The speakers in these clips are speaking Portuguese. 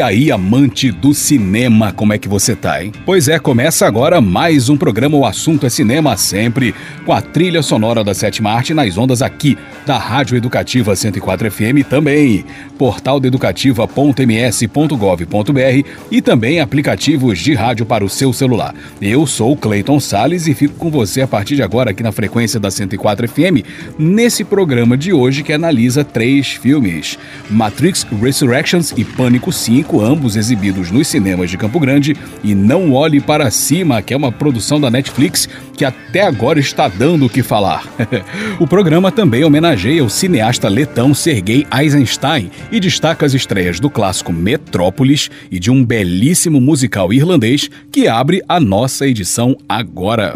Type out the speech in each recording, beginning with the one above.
E aí, amante do cinema, como é que você tá, hein? Pois é, começa agora mais um programa O Assunto é Cinema, sempre com a trilha sonora da sétima arte nas ondas aqui da Rádio Educativa 104 FM também, portal educativa.ms.gov.br e também aplicativos de rádio para o seu celular. Eu sou Clayton Sales e fico com você a partir de agora aqui na frequência da 104 FM, nesse programa de hoje que analisa três filmes: Matrix Resurrections e Pânico 5 5, ambos exibidos nos cinemas de Campo Grande, e Não Olhe Para Cima, que é uma produção da Netflix que até agora está dando o que falar. o programa também homenageia o cineasta letão Sergei Eisenstein e destaca as estreias do clássico Metrópolis e de um belíssimo musical irlandês que abre a nossa edição agora.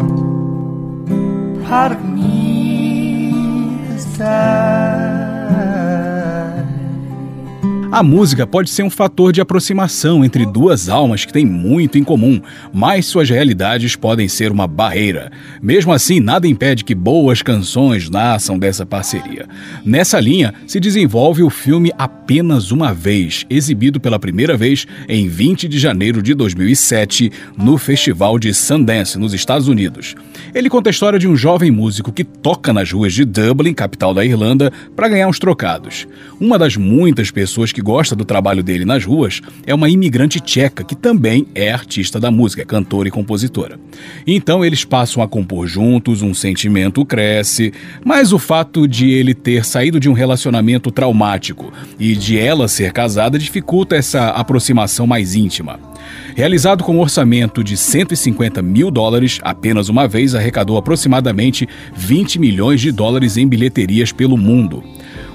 A música pode ser um fator de aproximação entre duas almas que têm muito em comum, mas suas realidades podem ser uma barreira. Mesmo assim, nada impede que boas canções nasçam dessa parceria. Nessa linha se desenvolve o filme Apenas Uma Vez, exibido pela primeira vez em 20 de janeiro de 2007 no Festival de Sundance, nos Estados Unidos. Ele conta a história de um jovem músico que toca nas ruas de Dublin, capital da Irlanda, para ganhar uns trocados. Uma das muitas pessoas que gosta do trabalho dele nas ruas é uma imigrante tcheca que também é artista da música, é cantora e compositora. Então eles passam a compor juntos, um sentimento cresce, mas o fato de ele ter saído de um relacionamento traumático e de ela ser casada dificulta essa aproximação mais íntima. Realizado com um orçamento de 150 mil dólares, apenas uma vez arrecadou aproximadamente 20 milhões de dólares em bilheterias pelo mundo.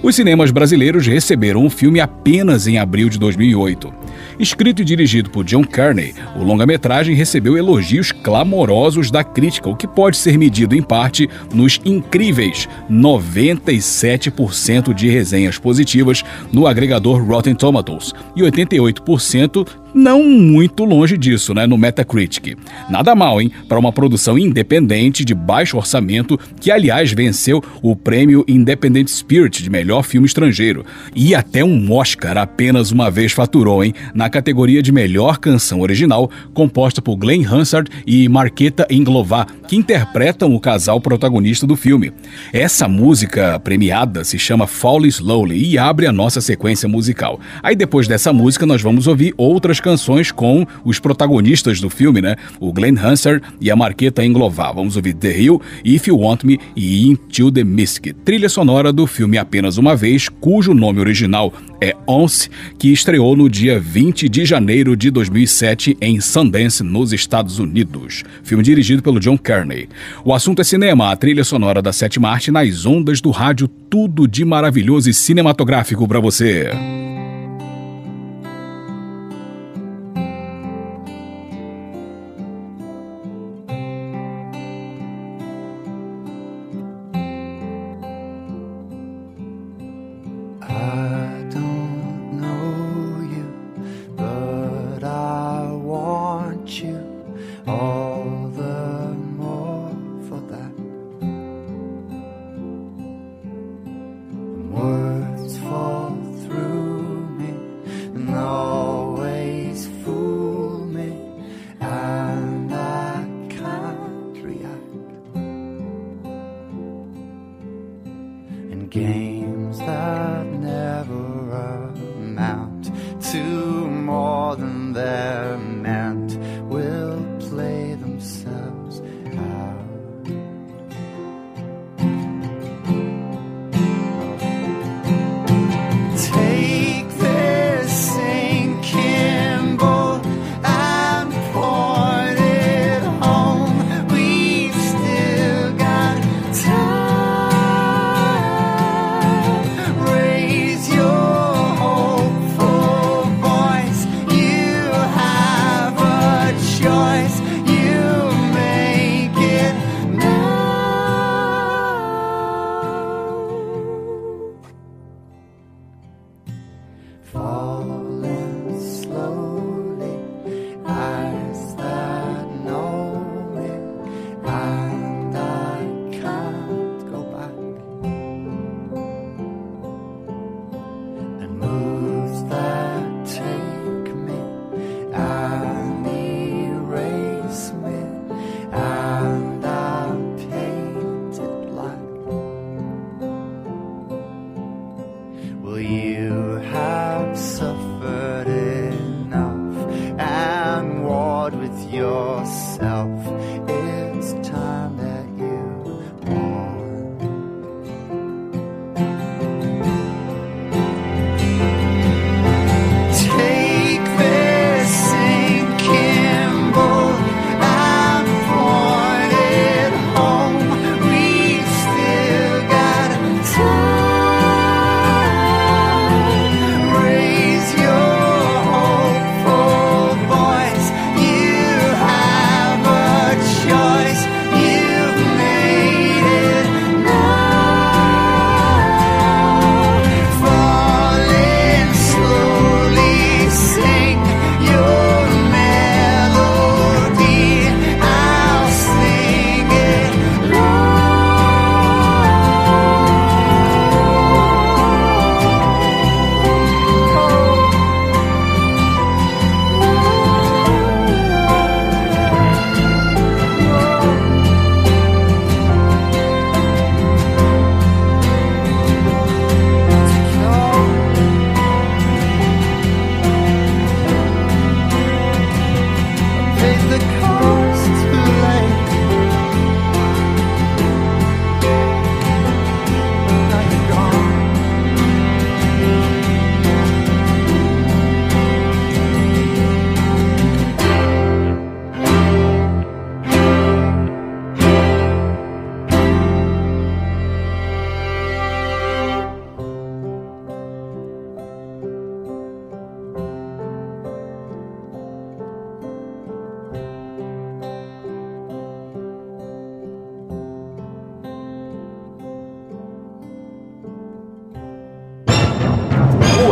Os cinemas brasileiros receberam o filme apenas em abril de 2008. Escrito e dirigido por John Carney, o longa-metragem recebeu elogios clamorosos da crítica, o que pode ser medido em parte nos incríveis 97% de resenhas positivas no agregador Rotten Tomatoes e 88% não muito longe disso, né, no Metacritic. Nada mal, hein, para uma produção independente de baixo orçamento que aliás venceu o prêmio Independent Spirit de melhor filme estrangeiro e até um Oscar apenas uma vez faturou, hein, na categoria de melhor canção original, composta por Glenn Hansard e Marqueta Inglová, que interpretam o casal protagonista do filme. Essa música premiada se chama Fall Slowly e abre a nossa sequência musical. Aí depois dessa música nós vamos ouvir outras canções com os protagonistas do filme, né? O Glenn Hansard e a Marqueta Inglová. Vamos ouvir The Hill, If You Want Me e Into the Mystic, trilha sonora do filme Apenas Uma Vez, cujo nome original é Once, que estreou no dia 20 de janeiro de 2007 em Sundance, nos Estados Unidos. Filme dirigido pelo John Kearney. O assunto é cinema, a trilha sonora da sétima arte nas ondas do rádio, tudo de maravilhoso e cinematográfico para você.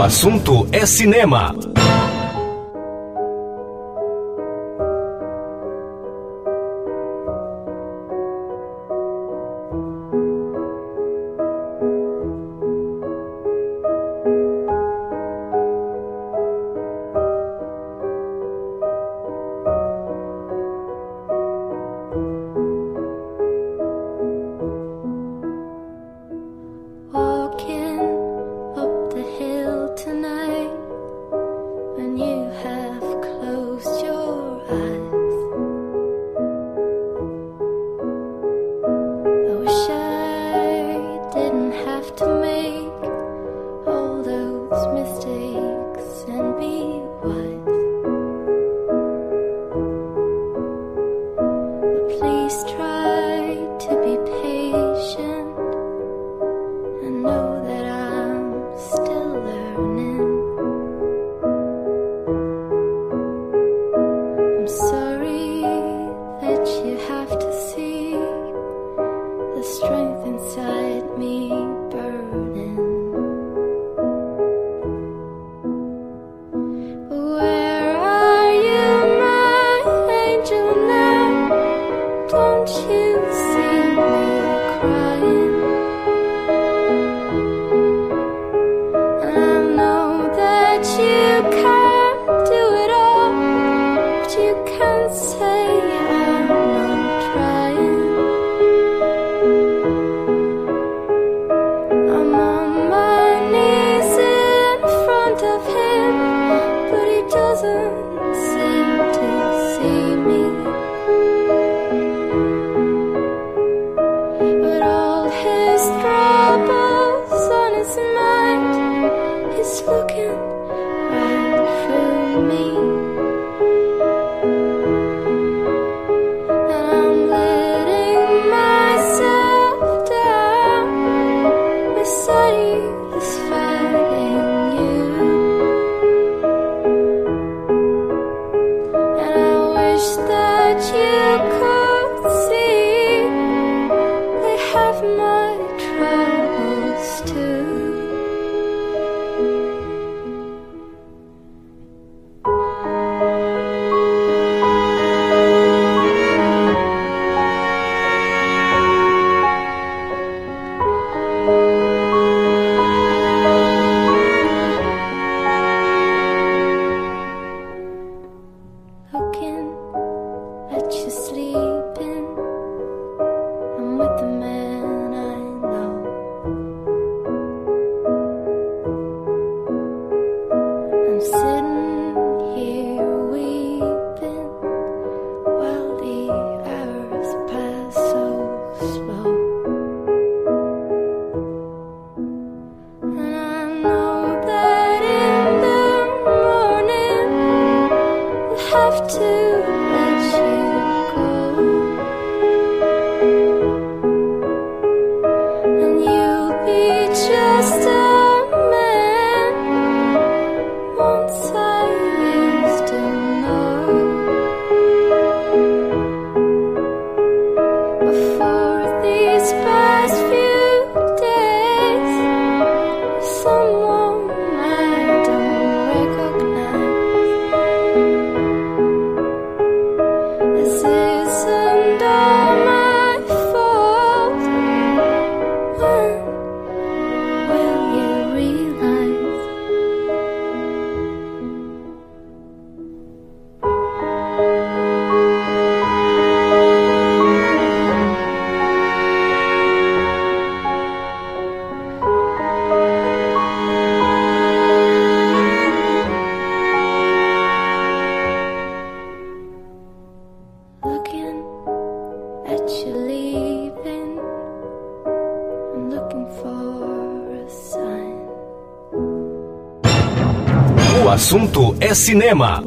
Assunto é cinema. the man. Assunto é cinema.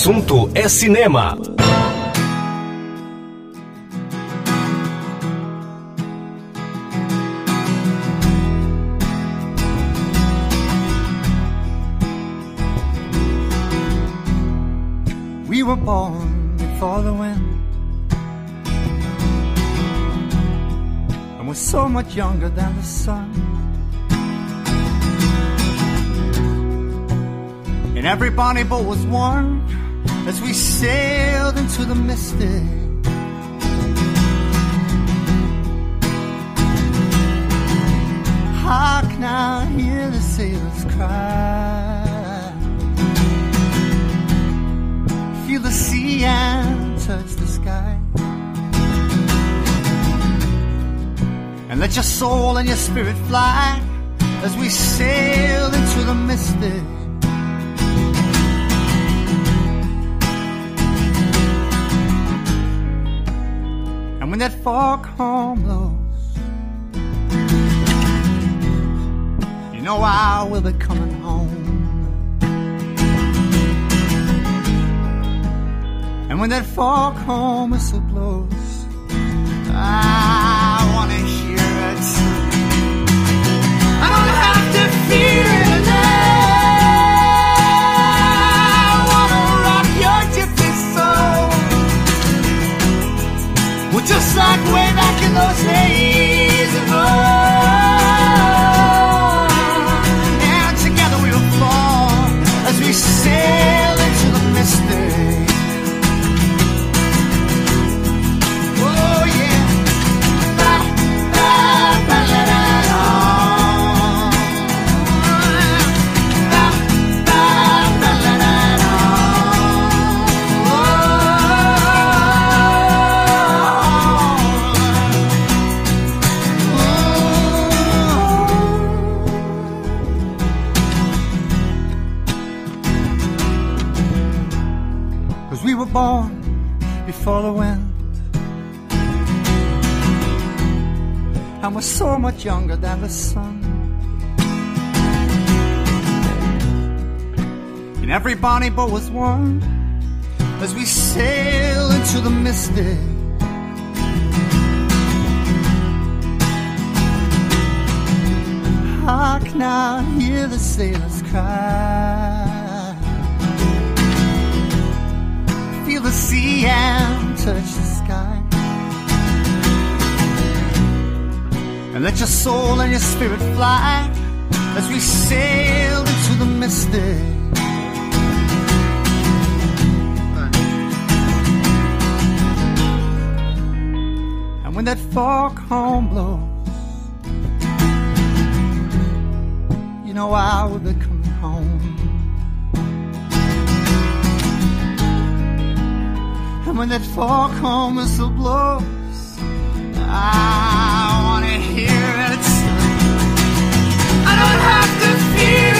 Assunto é cinema. We were born before the wind. And we're so much younger than the sun. And every bonny boat was warm sailed into the mystic. Hark now, hear the sailors cry. Feel the sea and touch the sky. And let your soul and your spirit fly as we sail into the mystic. folk homeless. You know I will be coming home. And when that fog homeless will Every boat was warm as we sail into the mystic. Hark now, hear the sailors cry. Feel the sea and touch the sky. And let your soul and your spirit fly as we sail into the mystic. When that foghorn blows, you know I will be coming home. And when that foghorn whistle blows, I wanna hear it. I don't have to fear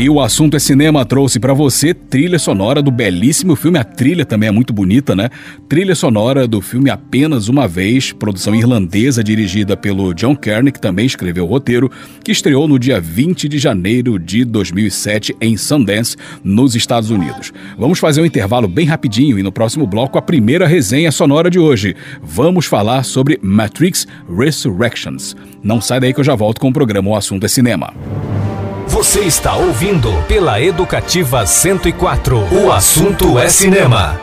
Aí o assunto é cinema trouxe pra você trilha sonora do belíssimo filme. A trilha também é muito bonita, né? Trilha sonora do filme Apenas Uma Vez, produção irlandesa dirigida pelo John Kearney, que também escreveu o roteiro, que estreou no dia 20 de janeiro de 2007 em Sundance, nos Estados Unidos. Vamos fazer um intervalo bem rapidinho e no próximo bloco a primeira resenha sonora de hoje. Vamos falar sobre Matrix Resurrections. Não sai daí que eu já volto com o programa O Assunto é Cinema. Você está ouvindo pela Educativa 104. O assunto é cinema.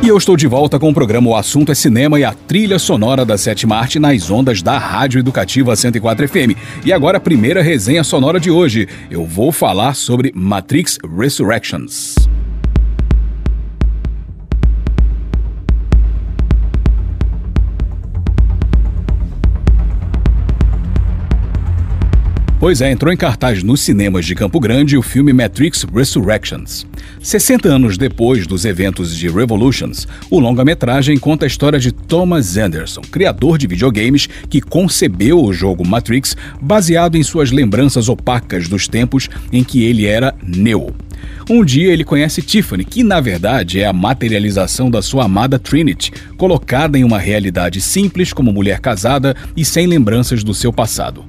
E eu estou de volta com o programa O Assunto é Cinema e a trilha sonora da sétima arte nas ondas da Rádio Educativa 104 FM. E agora a primeira resenha sonora de hoje. Eu vou falar sobre Matrix Resurrections. Pois é, entrou em cartaz nos cinemas de Campo Grande o filme Matrix Resurrections. 60 anos depois dos eventos de Revolutions, o longa-metragem conta a história de Thomas Anderson, criador de videogames que concebeu o jogo Matrix baseado em suas lembranças opacas dos tempos em que ele era Neo. Um dia ele conhece Tiffany, que na verdade é a materialização da sua amada Trinity, colocada em uma realidade simples como mulher casada e sem lembranças do seu passado.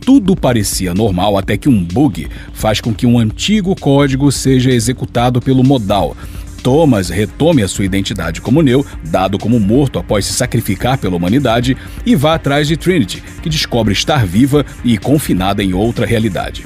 Tudo parecia normal até que um bug faz com que um antigo código seja executado pelo modal. Thomas retome a sua identidade como Neo, dado como morto após se sacrificar pela humanidade, e vá atrás de Trinity, que descobre estar viva e confinada em outra realidade.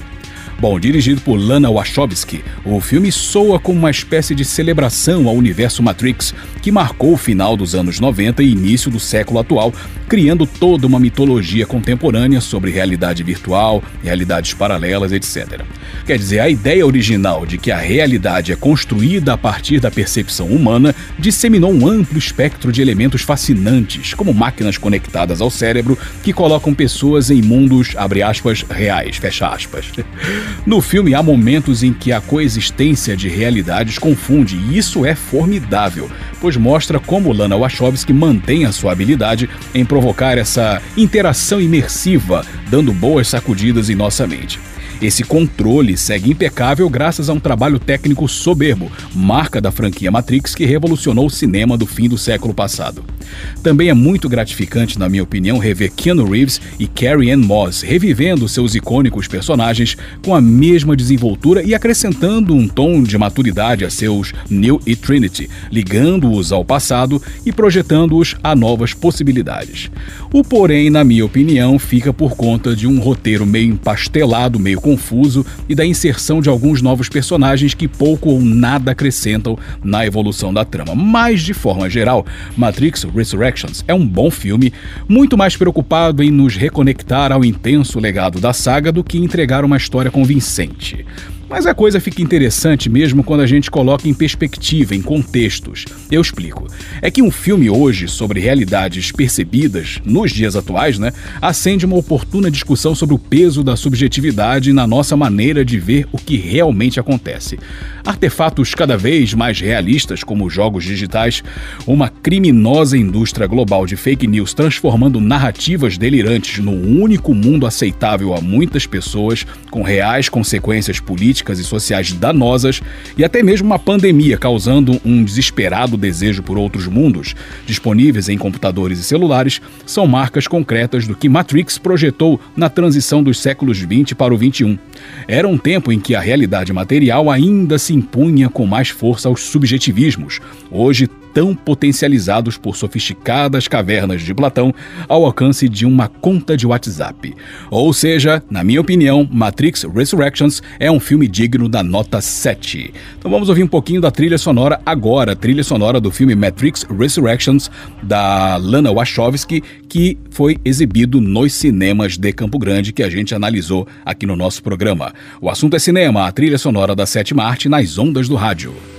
Bom, dirigido por Lana Wachowski, o filme soa como uma espécie de celebração ao universo Matrix, que marcou o final dos anos 90 e início do século atual, criando toda uma mitologia contemporânea sobre realidade virtual, realidades paralelas, etc. Quer dizer, a ideia original de que a realidade é construída a partir da percepção humana disseminou um amplo espectro de elementos fascinantes, como máquinas conectadas ao cérebro que colocam pessoas em mundos, abre aspas, reais, fecha aspas. No filme há momentos em que a coexistência de realidades confunde, e isso é formidável, pois mostra como Lana Wachowski mantém a sua habilidade em provocar essa interação imersiva, dando boas sacudidas em nossa mente. Esse controle segue impecável graças a um trabalho técnico soberbo, marca da franquia Matrix que revolucionou o cinema do fim do século passado. Também é muito gratificante, na minha opinião, rever Keanu Reeves e Carrie Ann Moss revivendo seus icônicos personagens com a mesma desenvoltura e acrescentando um tom de maturidade a seus Neo e Trinity, ligando-os ao passado e projetando-os a novas possibilidades. O porém, na minha opinião, fica por conta de um roteiro meio empastelado, meio confuso e da inserção de alguns novos personagens que pouco ou nada acrescentam na evolução da trama. Mas, de forma geral, Matrix Resurrections é um bom filme, muito mais preocupado em nos reconectar ao intenso legado da saga do que entregar uma história convincente. Mas a coisa fica interessante mesmo quando a gente coloca em perspectiva, em contextos. Eu explico. É que um filme hoje sobre realidades percebidas nos dias atuais, né, acende uma oportuna discussão sobre o peso da subjetividade na nossa maneira de ver o que realmente acontece. Artefatos cada vez mais realistas, como jogos digitais, uma criminosa indústria global de fake news transformando narrativas delirantes num único mundo aceitável a muitas pessoas, com reais consequências políticas políticas e sociais danosas e até mesmo uma pandemia causando um desesperado desejo por outros mundos, disponíveis em computadores e celulares, são marcas concretas do que Matrix projetou na transição dos séculos 20 para o 21. Era um tempo em que a realidade material ainda se impunha com mais força aos subjetivismos. Hoje, tão potencializados por sofisticadas cavernas de Platão ao alcance de uma conta de WhatsApp. Ou seja, na minha opinião, Matrix Resurrections é um filme digno da nota 7. Então vamos ouvir um pouquinho da trilha sonora agora, trilha sonora do filme Matrix Resurrections da Lana Wachowski, que foi exibido nos cinemas de Campo Grande que a gente analisou aqui no nosso programa. O assunto é cinema, a trilha sonora da sétima arte nas ondas do rádio.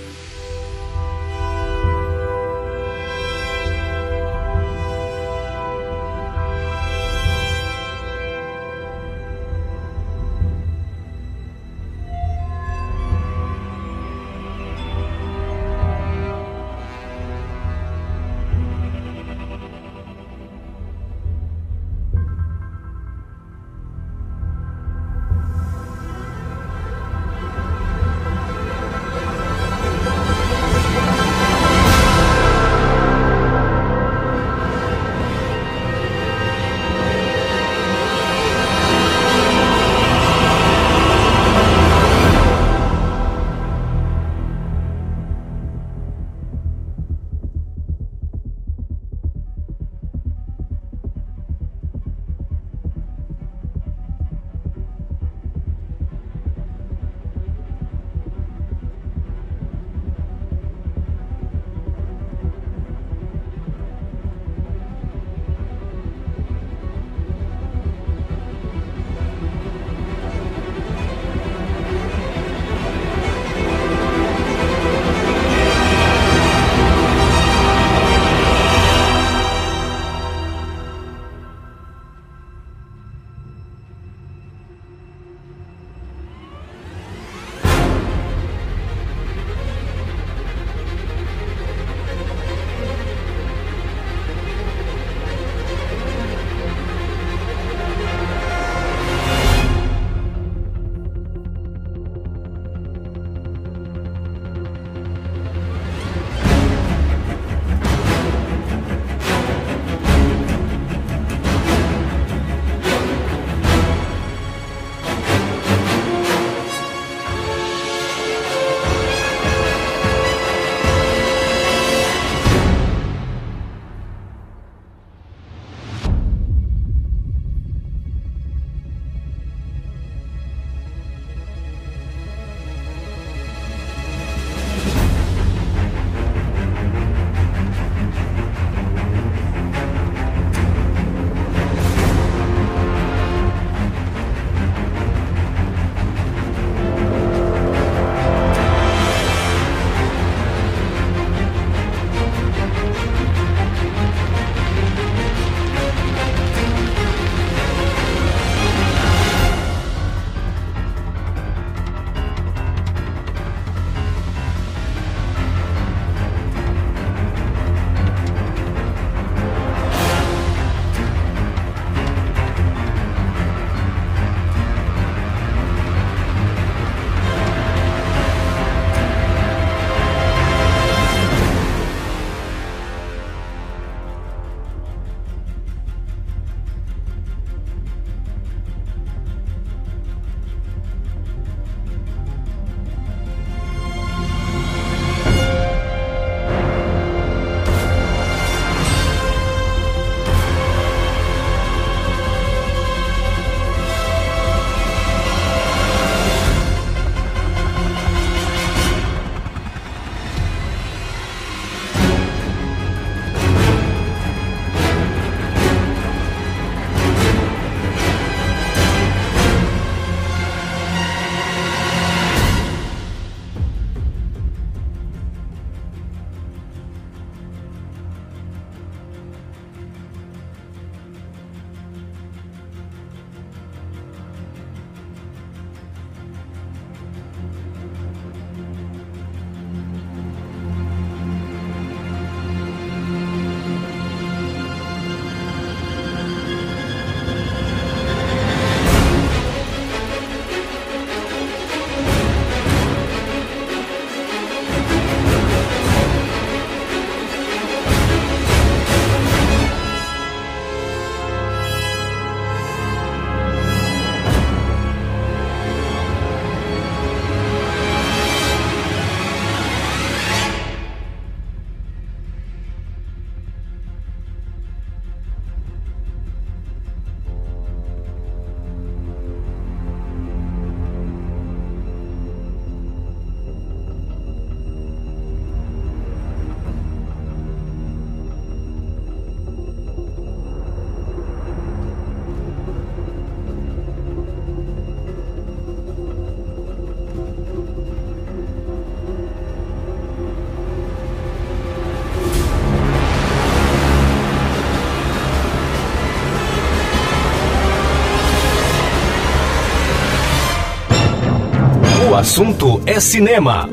Assunto é cinema.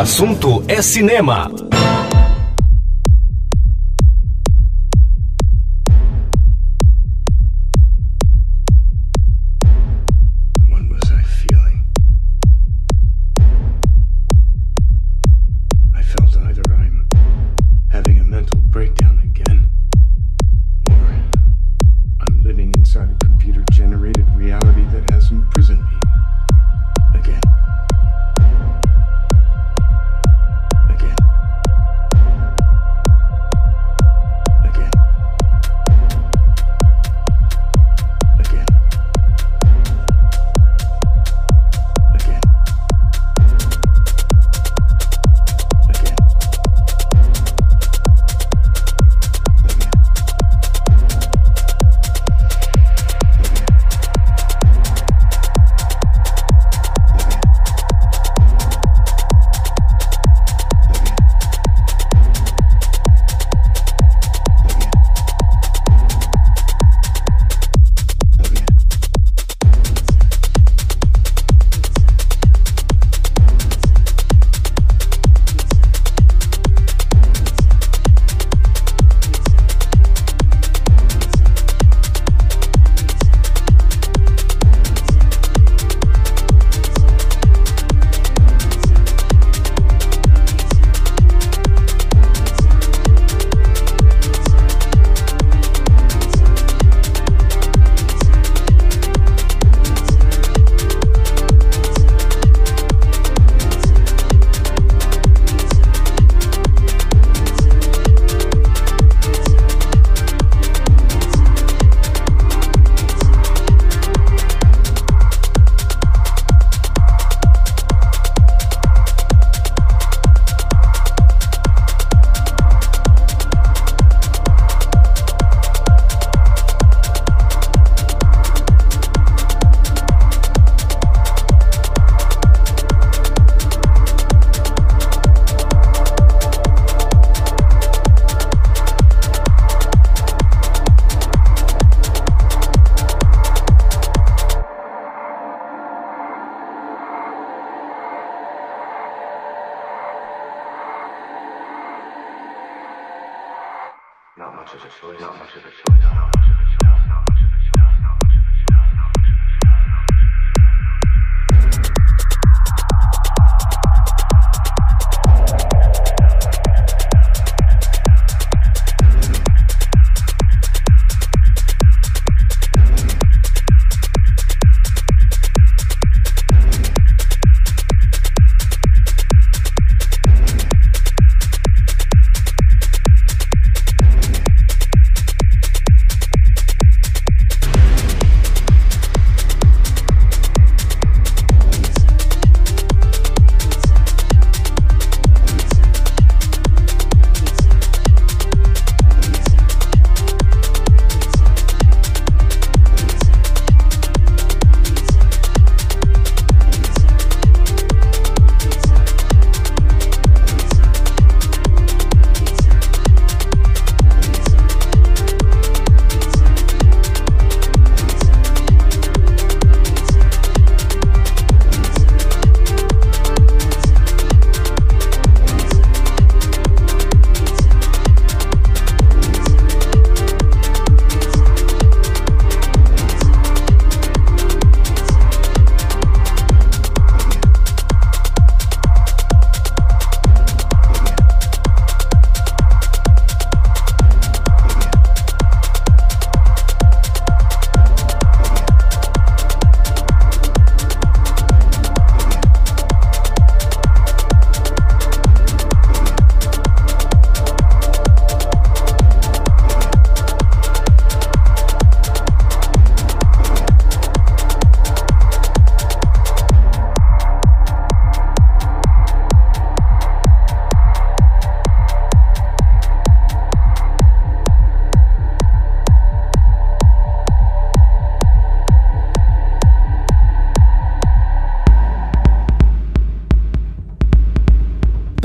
Assunto é cinema.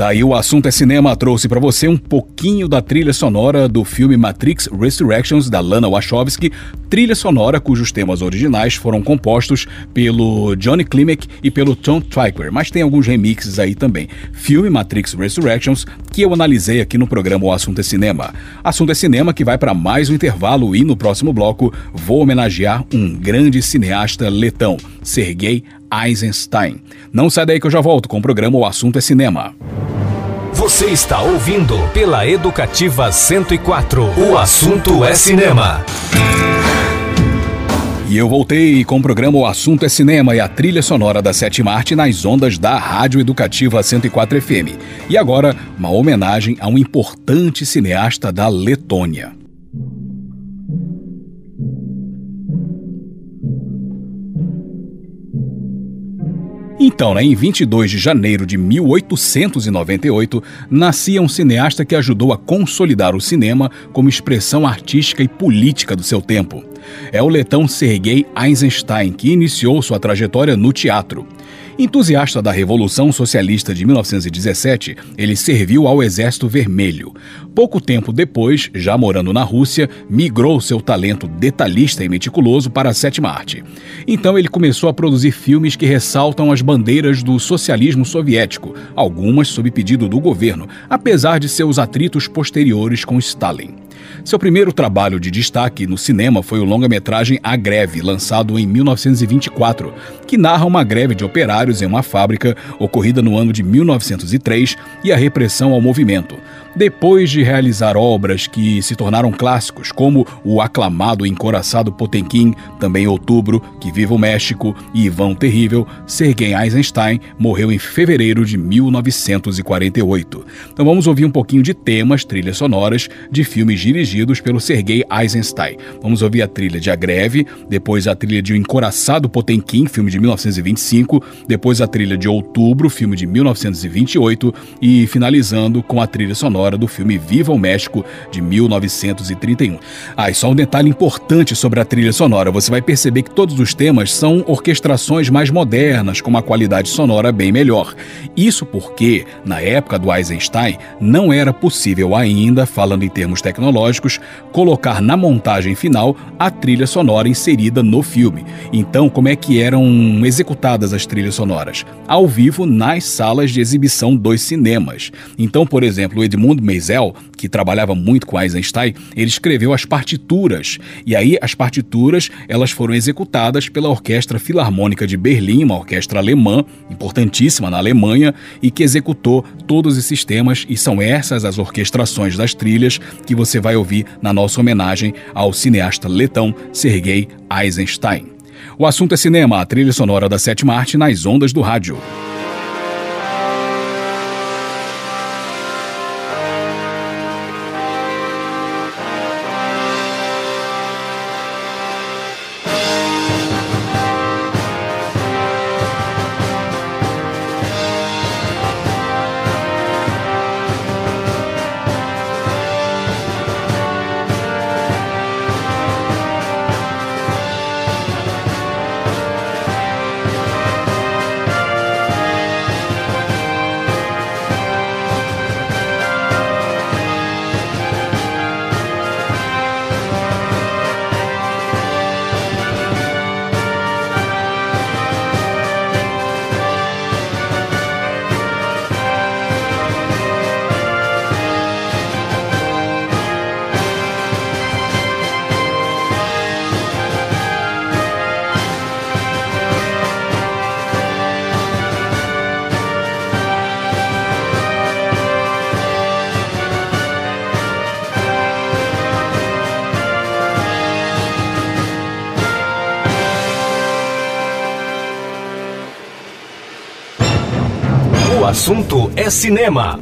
Daí o assunto é cinema trouxe para você um pouquinho da trilha sonora do filme Matrix Resurrections da Lana Wachowski, trilha sonora cujos temas originais foram compostos pelo Johnny Klimek e pelo Tom Tykwer, mas tem alguns remixes aí também. Filme Matrix Resurrections que eu analisei aqui no programa O Assunto é Cinema. Assunto é Cinema que vai para mais um intervalo e no próximo bloco vou homenagear um grande cineasta letão, Sergei Eisenstein. Não sai daí que eu já volto com o programa O Assunto é Cinema. Você está ouvindo pela Educativa 104. O assunto é cinema. E eu voltei com o programa O Assunto é Cinema e a trilha sonora da Sétima Arte nas ondas da Rádio Educativa 104 FM. E agora, uma homenagem a um importante cineasta da Letônia. Então, né, em 22 de janeiro de 1898, nascia um cineasta que ajudou a consolidar o cinema como expressão artística e política do seu tempo. É o letão Sergei Eisenstein, que iniciou sua trajetória no teatro. Entusiasta da Revolução Socialista de 1917, ele serviu ao Exército Vermelho. Pouco tempo depois, já morando na Rússia, migrou seu talento detalhista e meticuloso para a sétima arte. Então ele começou a produzir filmes que ressaltam as bandeiras do socialismo soviético, algumas sob pedido do governo, apesar de seus atritos posteriores com Stalin. Seu primeiro trabalho de destaque no cinema foi o longa-metragem A Greve, lançado em 1924, que narra uma greve de operários em uma fábrica ocorrida no ano de 1903 e a repressão ao movimento. Depois de realizar obras que se tornaram clássicos, como o aclamado e encoraçado Potemkin, também outubro, Que Viva o México e Ivan Terrível, Sergei Eisenstein morreu em fevereiro de 1948. Então vamos ouvir um pouquinho de temas, trilhas sonoras de filmes dirigidos pelo Sergei Eisenstein. Vamos ouvir a trilha de A Greve, depois a trilha de O Encoraçado Potemkin, filme de 1925, depois a trilha de Outubro, filme de 1928 e finalizando com a trilha sonora sonora do filme Viva o México, de 1931. Ah, e só um detalhe importante sobre a trilha sonora: você vai perceber que todos os temas são orquestrações mais modernas, com uma qualidade sonora bem melhor. Isso porque, na época do Eisenstein, não era possível ainda, falando em termos tecnológicos, colocar na montagem final a trilha sonora inserida no filme. Então, como é que eram executadas as trilhas sonoras? Ao vivo nas salas de exibição dos cinemas. Então, por exemplo, o Meisel, que trabalhava muito com Eisenstein, ele escreveu as partituras. E aí as partituras, elas foram executadas pela Orquestra Filarmônica de Berlim, uma orquestra alemã, importantíssima na Alemanha, e que executou todos esses temas e são essas as orquestrações das trilhas que você vai ouvir na nossa homenagem ao cineasta letão Sergei Eisenstein. O assunto é cinema, a trilha sonora da sétima arte nas ondas do rádio. Cinema.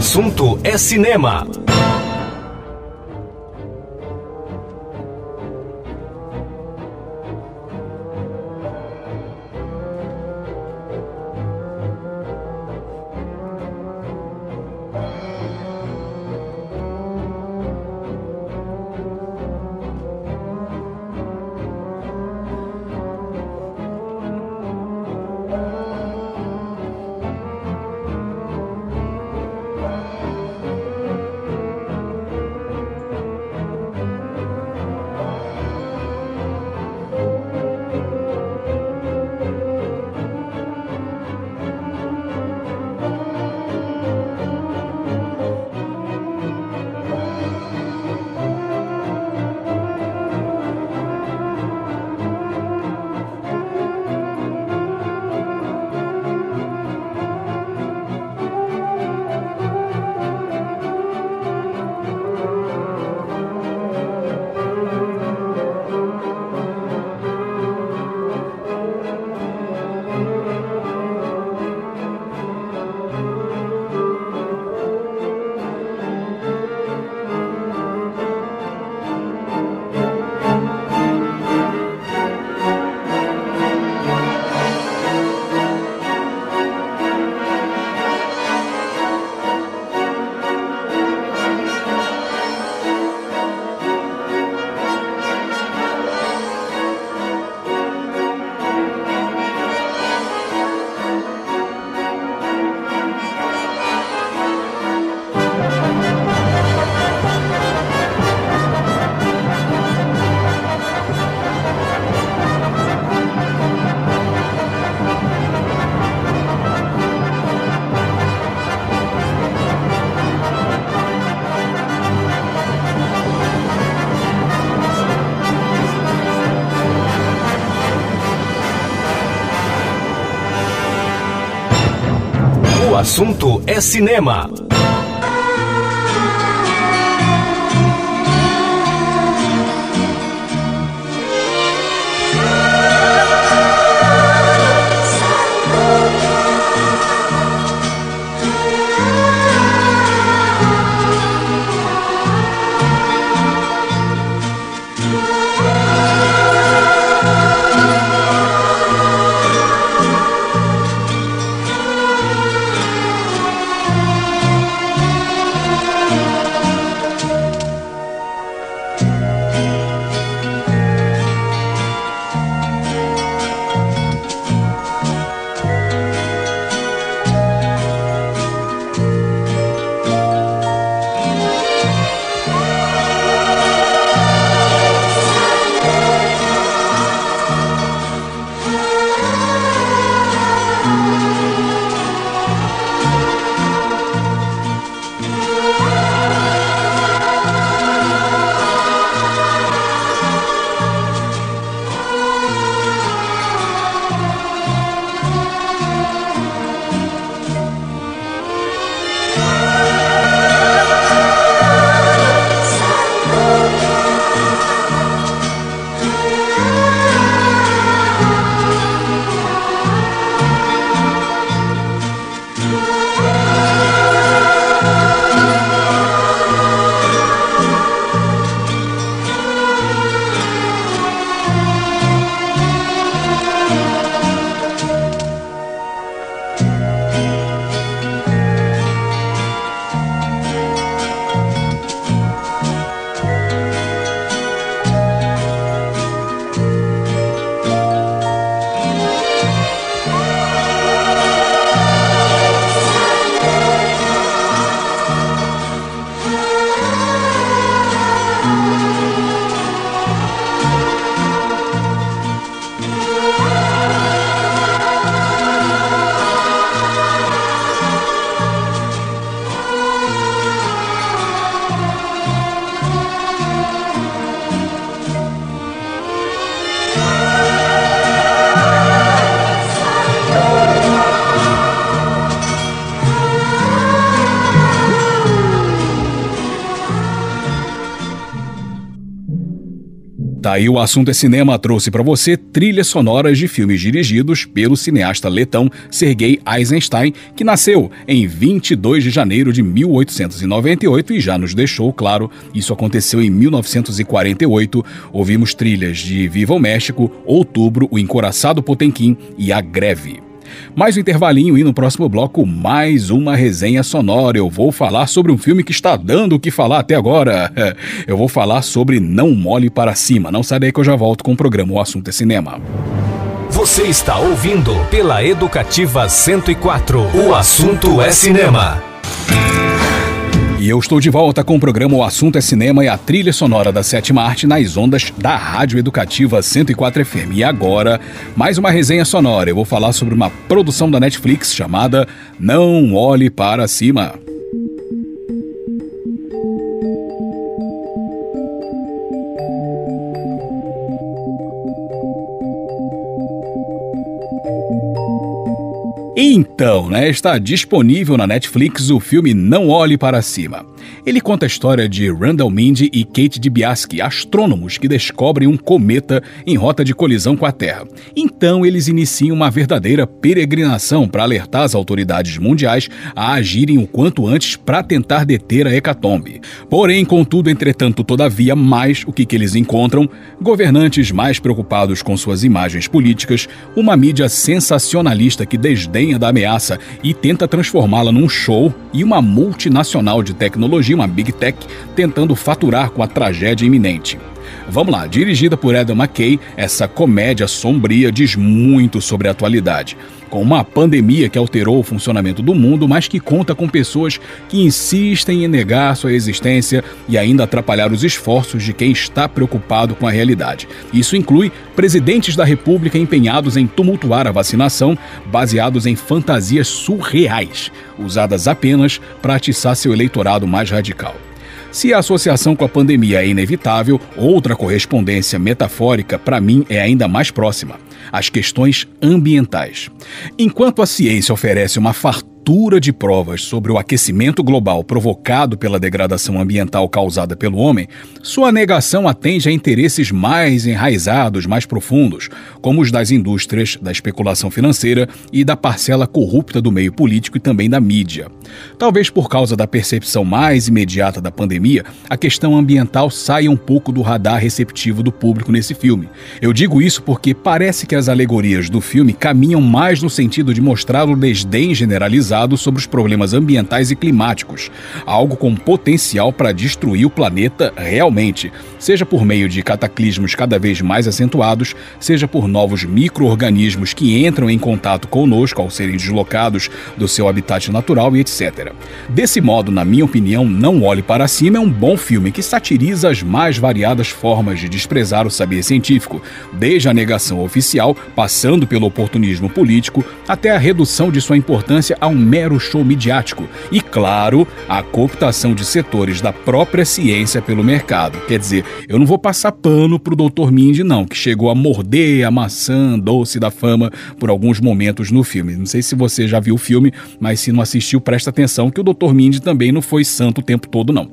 Assunto é cinema. Assunto é cinema. Daí o assunto é cinema trouxe para você trilhas sonoras de filmes dirigidos pelo cineasta letão Sergei Eisenstein, que nasceu em 22 de janeiro de 1898 e já nos deixou, claro, isso aconteceu em 1948. Ouvimos trilhas de Viva o México, Outubro, O Encoraçado Potemkin e A Greve. Mais um intervalinho e no próximo bloco mais uma resenha sonora. Eu vou falar sobre um filme que está dando o que falar até agora. Eu vou falar sobre Não Mole para Cima. Não sai daí que eu já volto com o programa O Assunto é Cinema. Você está ouvindo pela Educativa 104. O assunto é cinema. E eu estou de volta com o programa O Assunto é Cinema e a trilha sonora da sétima arte nas ondas da Rádio Educativa 104 FM. E agora, mais uma resenha sonora. Eu vou falar sobre uma produção da Netflix chamada Não Olhe Para Cima. Então, né, está disponível na Netflix o filme Não Olhe Para Cima. Ele conta a história de Randall Mindy e Kate Dibiasky, astrônomos que descobrem um cometa em rota de colisão com a Terra. Então, eles iniciam uma verdadeira peregrinação para alertar as autoridades mundiais a agirem o quanto antes para tentar deter a hecatombe. Porém, contudo, entretanto, todavia, mais o que, que eles encontram? Governantes mais preocupados com suas imagens políticas, uma mídia sensacionalista que desdenha da ameaça e tenta transformá-la num show e uma multinacional de tecnologia, uma Big Tech, tentando faturar com a tragédia iminente. Vamos lá, dirigida por Adam McKay, essa comédia sombria diz muito sobre a atualidade. Com uma pandemia que alterou o funcionamento do mundo, mas que conta com pessoas que insistem em negar sua existência e ainda atrapalhar os esforços de quem está preocupado com a realidade. Isso inclui presidentes da República empenhados em tumultuar a vacinação, baseados em fantasias surreais, usadas apenas para atiçar seu eleitorado mais radical. Se a associação com a pandemia é inevitável, outra correspondência metafórica, para mim, é ainda mais próxima: as questões ambientais. Enquanto a ciência oferece uma fartura fartura de provas sobre o aquecimento global provocado pela degradação ambiental causada pelo homem, sua negação atende a interesses mais enraizados, mais profundos, como os das indústrias, da especulação financeira e da parcela corrupta do meio político e também da mídia. Talvez por causa da percepção mais imediata da pandemia, a questão ambiental saia um pouco do radar receptivo do público nesse filme. Eu digo isso porque parece que as alegorias do filme caminham mais no sentido de mostrar o desdém generalizado sobre os problemas ambientais e climáticos, algo com potencial para destruir o planeta realmente, seja por meio de cataclismos cada vez mais acentuados, seja por novos micro-organismos que entram em contato conosco ao serem deslocados do seu habitat natural e etc. Desse modo, na minha opinião, Não Olhe Para Cima é um bom filme que satiriza as mais variadas formas de desprezar o saber científico, desde a negação oficial, passando pelo oportunismo político, até a redução de sua importância a um mero show midiático e, claro, a cooptação de setores da própria ciência pelo mercado. Quer dizer, eu não vou passar pano pro Dr. Mindy, não, que chegou a morder a maçã doce da fama por alguns momentos no filme. Não sei se você já viu o filme, mas se não assistiu, presta atenção que o Dr. Mindy também não foi santo o tempo todo, não.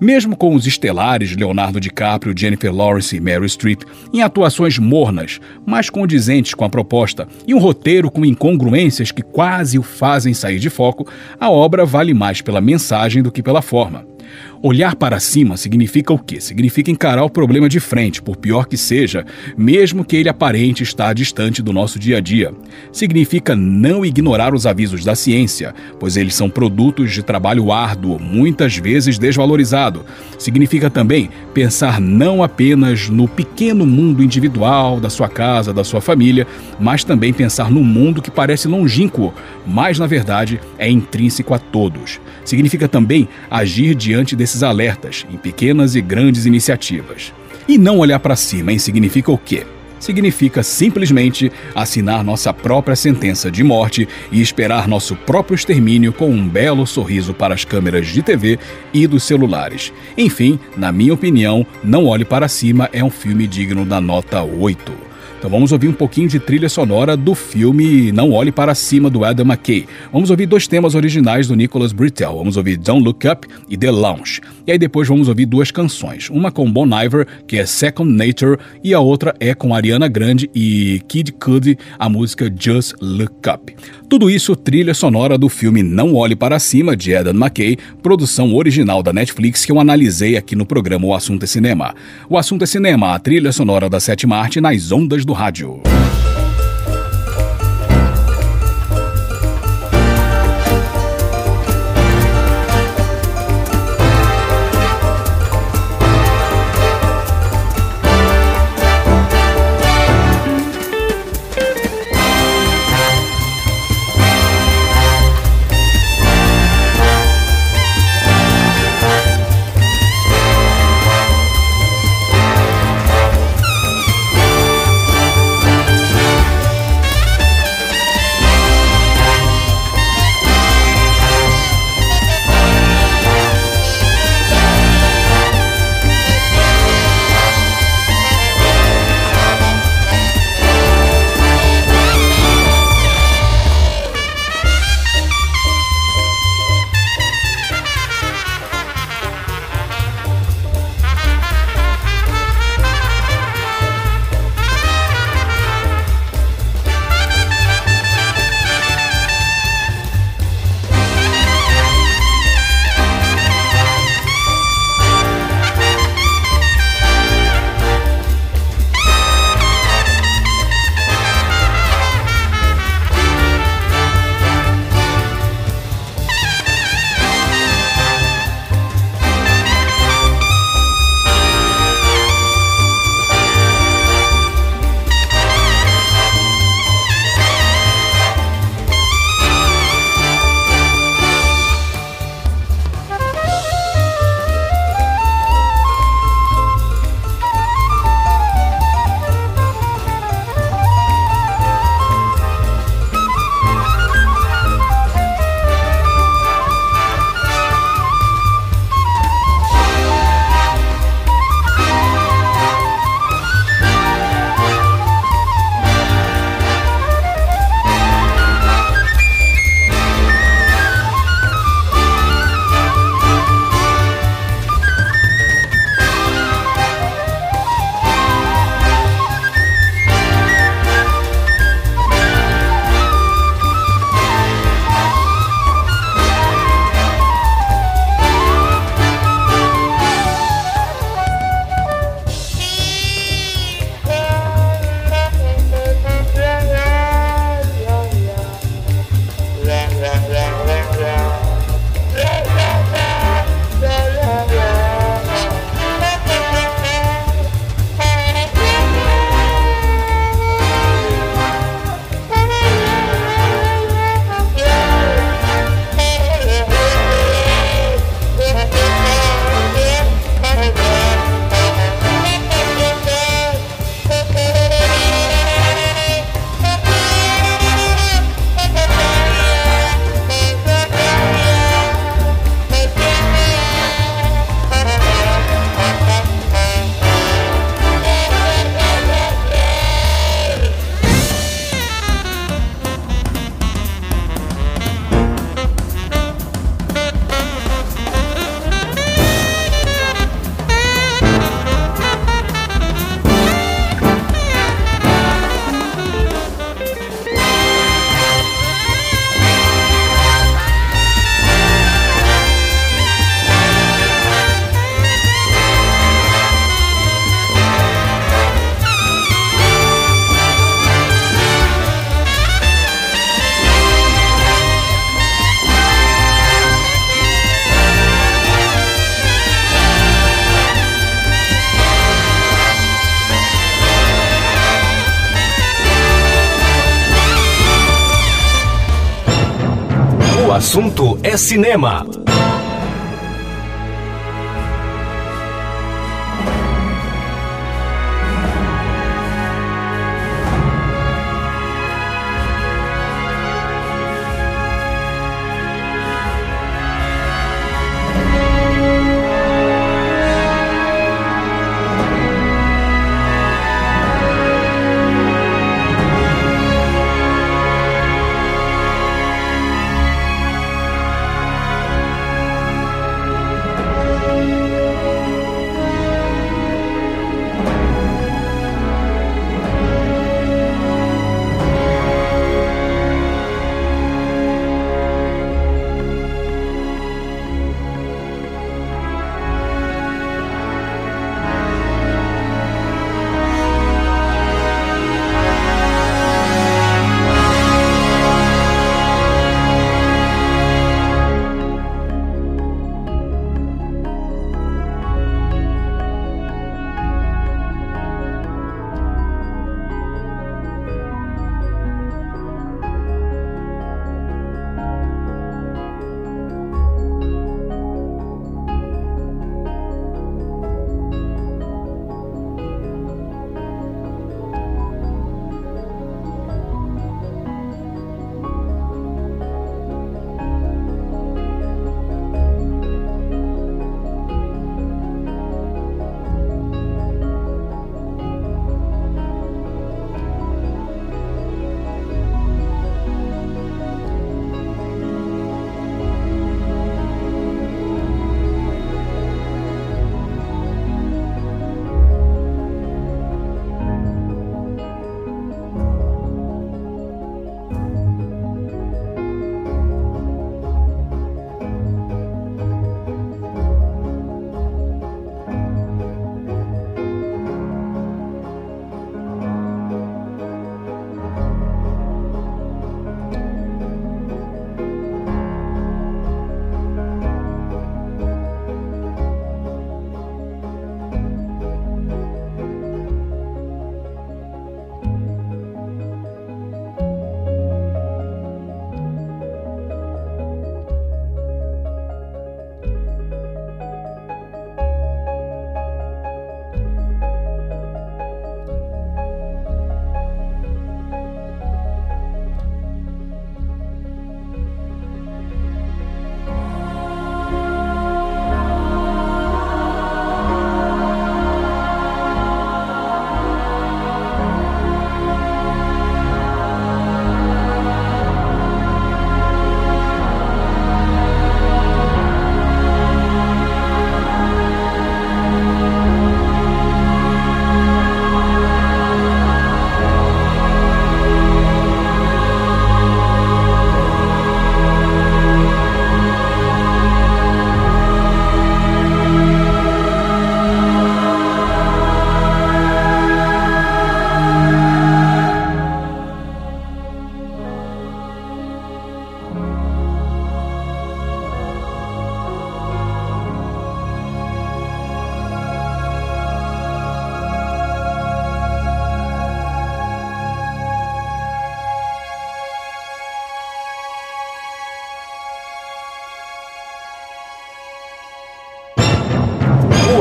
Mesmo com os estelares Leonardo DiCaprio, Jennifer Lawrence e Meryl Streep em atuações mornas, mas condizentes com a proposta, e um roteiro com incongruências que quase o fazem sair sair de foco, a obra vale mais pela mensagem do que pela forma. Olhar para cima significa o quê? Significa encarar o problema de frente, por pior que seja, mesmo que ele aparente estar distante do nosso dia a dia. Significa não ignorar os avisos da ciência, pois eles são produtos de trabalho árduo, muitas vezes desvalorizado. Significa também pensar não apenas no pequeno mundo individual da sua casa, da sua família, mas também pensar no mundo que parece longínquo, mas na verdade é intrínseco a todos. Significa também agir diante desses esses alertas em pequenas e grandes iniciativas. E não olhar para cima? Significa o quê? Significa simplesmente assinar nossa própria sentença de morte e esperar nosso próprio extermínio com um belo sorriso para as câmeras de TV e dos celulares. Enfim, na minha opinião, Não Olhe para Cima é um filme digno da nota 8. Então vamos ouvir um pouquinho de trilha sonora do filme Não Olhe Para Cima, do Adam McKay. Vamos ouvir dois temas originais do Nicholas Britell. Vamos ouvir Don't Look Up e The Lounge. E aí depois vamos ouvir duas canções. Uma com Bon Iver, que é Second Nature, e a outra é com Ariana Grande e Kid Cudi, a música Just Look Up. Tudo isso trilha sonora do filme Não Olhe Para Cima, de Adam McKay, produção original da Netflix que eu analisei aqui no programa O Assunto é Cinema. O Assunto é Cinema, a trilha sonora da sétima arte nas ondas do rádio. Assunto é cinema.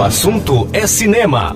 assunto é cinema.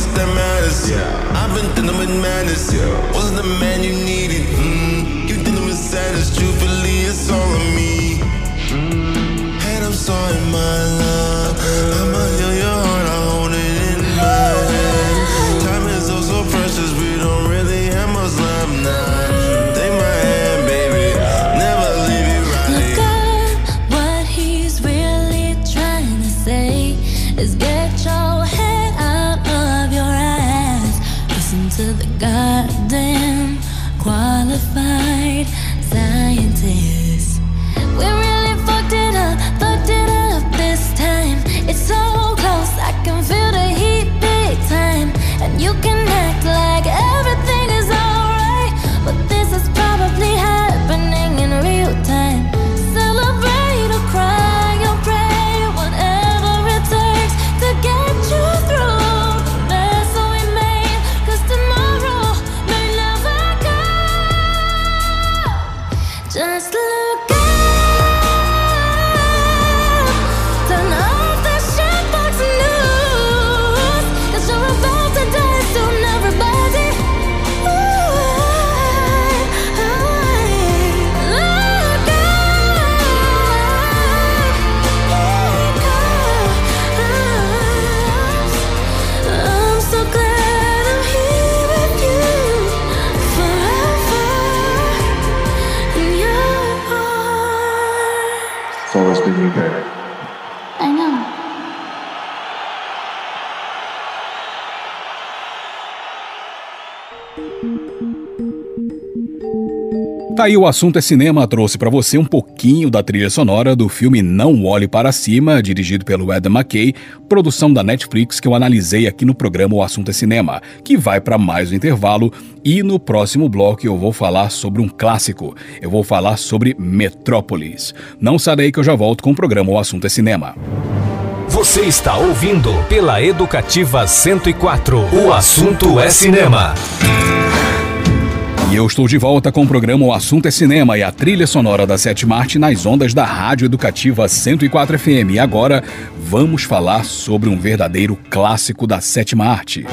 guess that matters. Yeah. I've been dealing with madness. Yeah. Wasn't the man you needed. Mm. You dealing with sadness. Truthfully, it's all on me. Mm. And I'm sorry, my love. Aí o assunto é cinema trouxe pra você um pouquinho da trilha sonora do filme Não Olhe para Cima, dirigido pelo Adam McKay, produção da Netflix que eu analisei aqui no programa O Assunto é Cinema, que vai pra mais um intervalo e no próximo bloco eu vou falar sobre um clássico. Eu vou falar sobre Metrópolis. Não sai daí que eu já volto com o programa O Assunto é Cinema. Você está ouvindo pela Educativa 104. O assunto é cinema. E eu estou de volta com o programa O Assunto é Cinema e a trilha sonora da Sétima Arte nas ondas da Rádio Educativa 104 FM. E agora vamos falar sobre um verdadeiro clássico da Sétima Arte.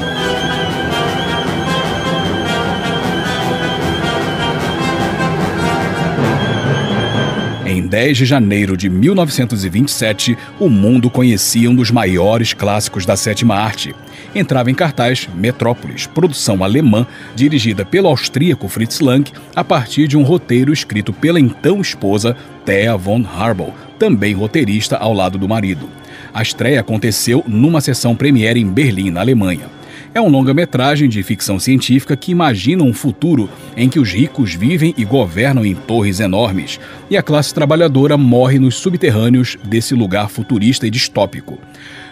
10 de janeiro de 1927, o mundo conhecia um dos maiores clássicos da sétima arte. Entrava em cartaz Metrópolis, produção alemã dirigida pelo austríaco Fritz Lang, a partir de um roteiro escrito pela então esposa Thea von Harbel, também roteirista ao lado do marido. A estreia aconteceu numa sessão premiere em Berlim, na Alemanha. É um longa-metragem de ficção científica que imagina um futuro em que os ricos vivem e governam em torres enormes e a classe trabalhadora morre nos subterrâneos desse lugar futurista e distópico.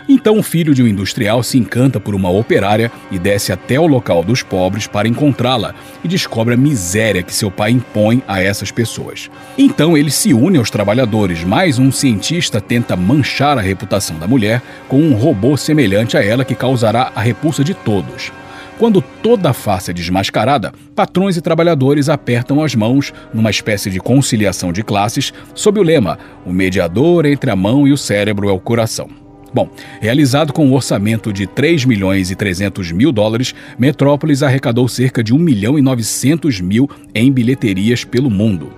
Então o filho de um industrial se encanta por uma operária e desce até o local dos pobres para encontrá-la e descobre a miséria que seu pai impõe a essas pessoas. Então ele se une aos trabalhadores, mas um cientista tenta manchar a reputação da mulher com um robô semelhante a ela que causará a repulsa de todos. Quando toda a face é desmascarada, patrões e trabalhadores apertam as mãos numa espécie de conciliação de classes sob o lema: o mediador entre a mão e o cérebro é o coração. Bom, realizado com um orçamento de 3 milhões e 300 mil dólares, Metrópolis arrecadou cerca de 1 milhão e 900 mil em bilheterias pelo mundo.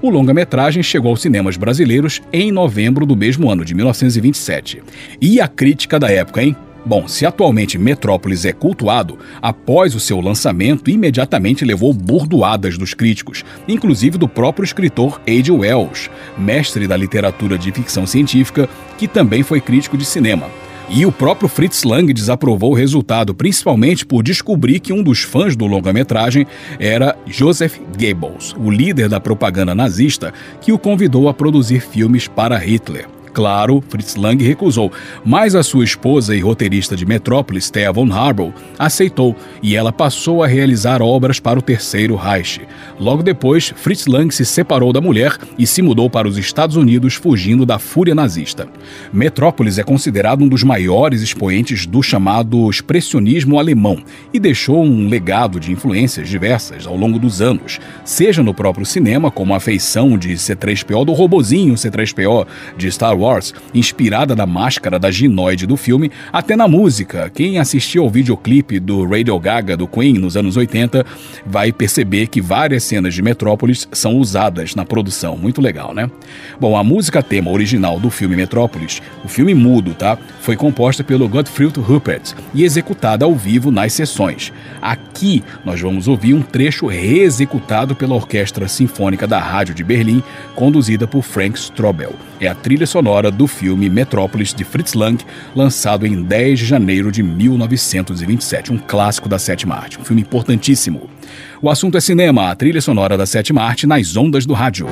O longa-metragem chegou aos cinemas brasileiros em novembro do mesmo ano, de 1927. E a crítica da época, hein? Bom, se atualmente Metrópolis é cultuado, após o seu lançamento imediatamente levou burdoadas dos críticos, inclusive do próprio escritor H. Wells, mestre da literatura de ficção científica, que também foi crítico de cinema. E o próprio Fritz Lang desaprovou o resultado, principalmente por descobrir que um dos fãs do longa-metragem era Joseph Goebbels, o líder da propaganda nazista, que o convidou a produzir filmes para Hitler. Claro, Fritz Lang recusou, mas a sua esposa e roteirista de Metrópolis, Thea von Harbel, aceitou e ela passou a realizar obras para o Terceiro Reich. Logo depois, Fritz Lang se separou da mulher e se mudou para os Estados Unidos fugindo da fúria nazista. Metrópolis é considerado um dos maiores expoentes do chamado expressionismo alemão e deixou um legado de influências diversas ao longo dos anos, seja no próprio cinema, como a feição de C3PO do robozinho C3PO de Star Wars, inspirada na máscara da ginoide do filme, até na música. Quem assistiu ao videoclipe do Radio Gaga do Queen nos anos 80 vai perceber que várias cenas de Metrópolis são usadas na produção. Muito legal, né? Bom, a música tema original do filme Metrópolis, o filme mudo, tá? Foi composta pelo Gottfried Ruppert e executada ao vivo nas sessões. Aqui nós vamos ouvir um trecho reexecutado pela Orquestra Sinfônica da Rádio de Berlim, conduzida por Frank Strobel. É a trilha sonora do filme Metrópolis de Fritz Lang, lançado em 10 de janeiro de 1927, um clássico da sétima arte, um filme importantíssimo. O assunto é cinema, a trilha sonora da sétima arte nas ondas do rádio.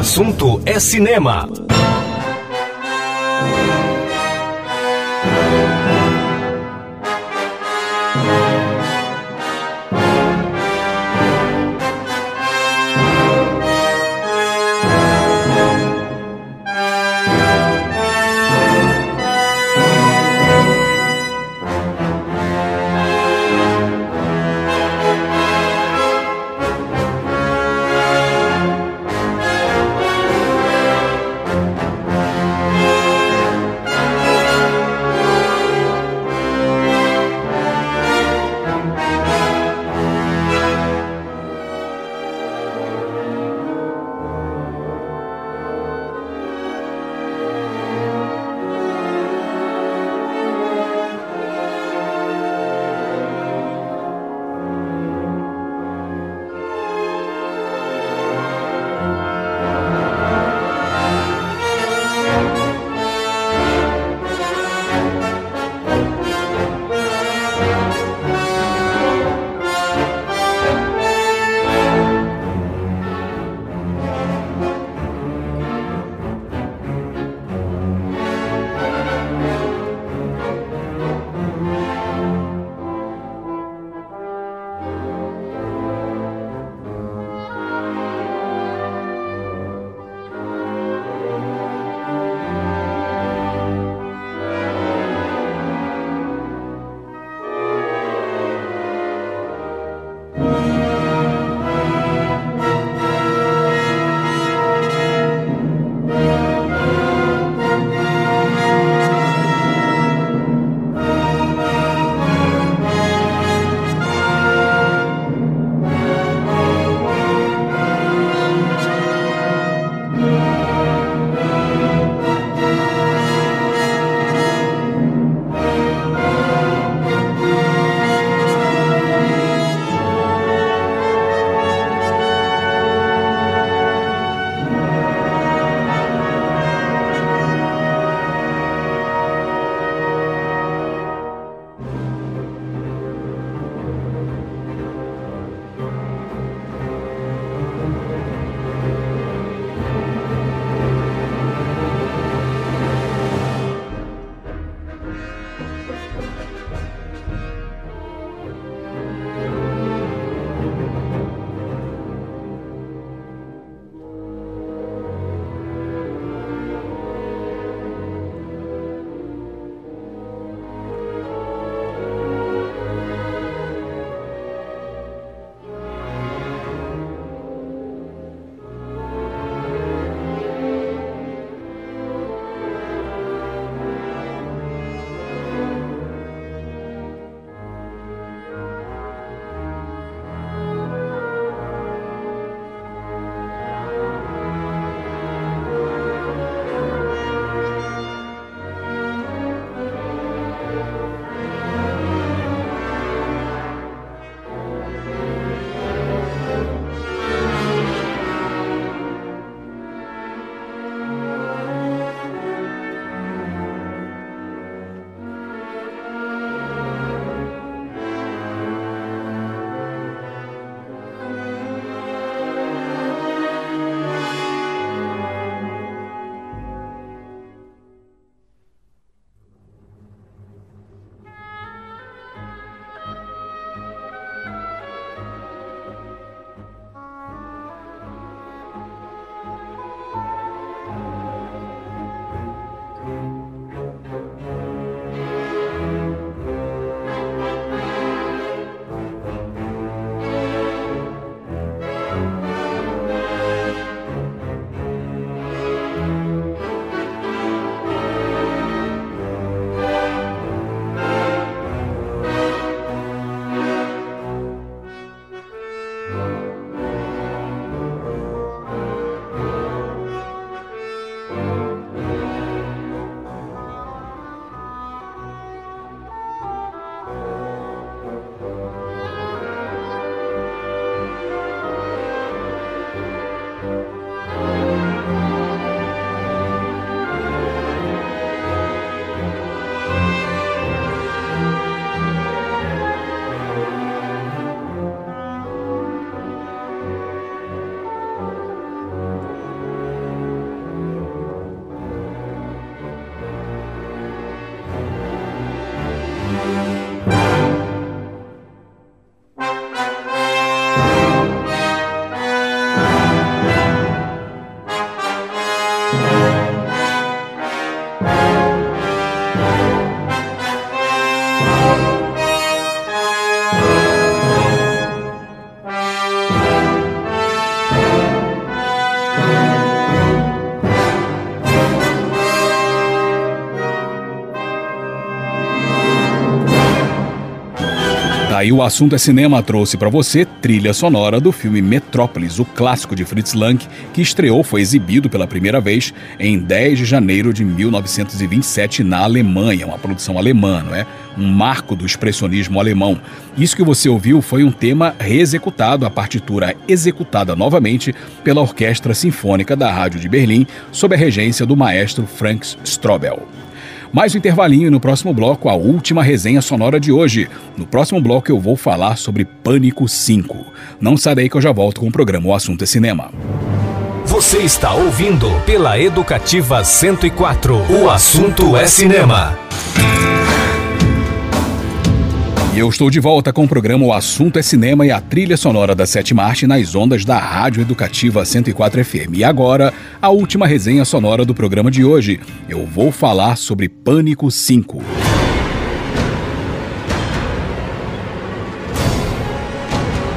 Assunto é cinema. Aí o assunto é cinema trouxe para você trilha sonora do filme Metrópolis, o clássico de Fritz Lang, que estreou, foi exibido pela primeira vez em 10 de janeiro de 1927 na Alemanha, uma produção alemã, não é? Um marco do expressionismo alemão. Isso que você ouviu foi um tema reexecutado, a partitura executada novamente pela Orquestra Sinfônica da Rádio de Berlim, sob a regência do maestro Franz Strobel. Mais um intervalinho e no próximo bloco a última resenha sonora de hoje. No próximo bloco eu vou falar sobre Pânico 5. Não sai daí que eu já volto com o programa O Assunto é Cinema. Você está ouvindo pela Educativa 104. O assunto é cinema. E eu estou de volta com o programa O Assunto é Cinema e a trilha sonora da sétima arte nas ondas da Rádio Educativa 104 FM. E agora, a última resenha sonora do programa de hoje. Eu vou falar sobre Pânico 5.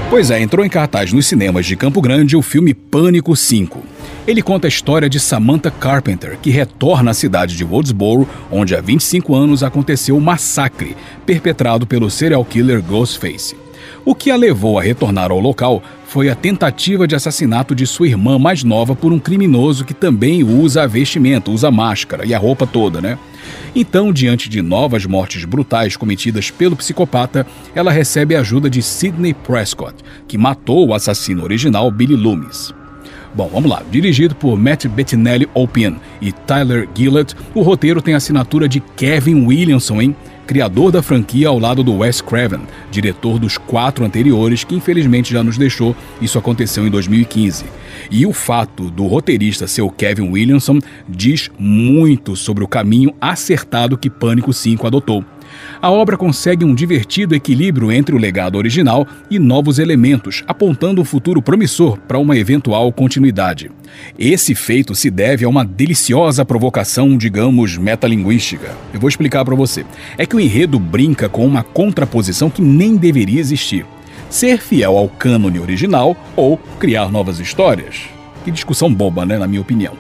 Pois é, entrou em cartaz nos cinemas de Campo Grande o filme Pânico 5. Ele conta a história de Samantha Carpenter, que retorna à cidade de Woodsboro, onde há 25 anos aconteceu o um massacre perpetrado pelo serial killer Ghostface. O que a levou a retornar ao local foi a tentativa de assassinato de sua irmã mais nova por um criminoso que também usa a vestimenta, usa a máscara e a roupa toda, né? Então, diante de novas mortes brutais cometidas pelo psicopata, ela recebe a ajuda de Sidney Prescott, que matou o assassino original Billy Loomis. Bom, vamos lá. Dirigido por Matt Bettinelli Opien e Tyler Gillett, o roteiro tem a assinatura de Kevin Williamson, hein? criador da franquia ao lado do Wes Craven, diretor dos quatro anteriores, que infelizmente já nos deixou. Isso aconteceu em 2015. E o fato do roteirista ser o Kevin Williamson diz muito sobre o caminho acertado que Pânico 5 adotou a obra consegue um divertido equilíbrio entre o legado original e novos elementos, apontando um futuro promissor para uma eventual continuidade. Esse feito se deve a uma deliciosa provocação, digamos, metalinguística. Eu vou explicar para você. É que o enredo brinca com uma contraposição que nem deveria existir. Ser fiel ao cânone original ou criar novas histórias. Que discussão boba, né, na minha opinião.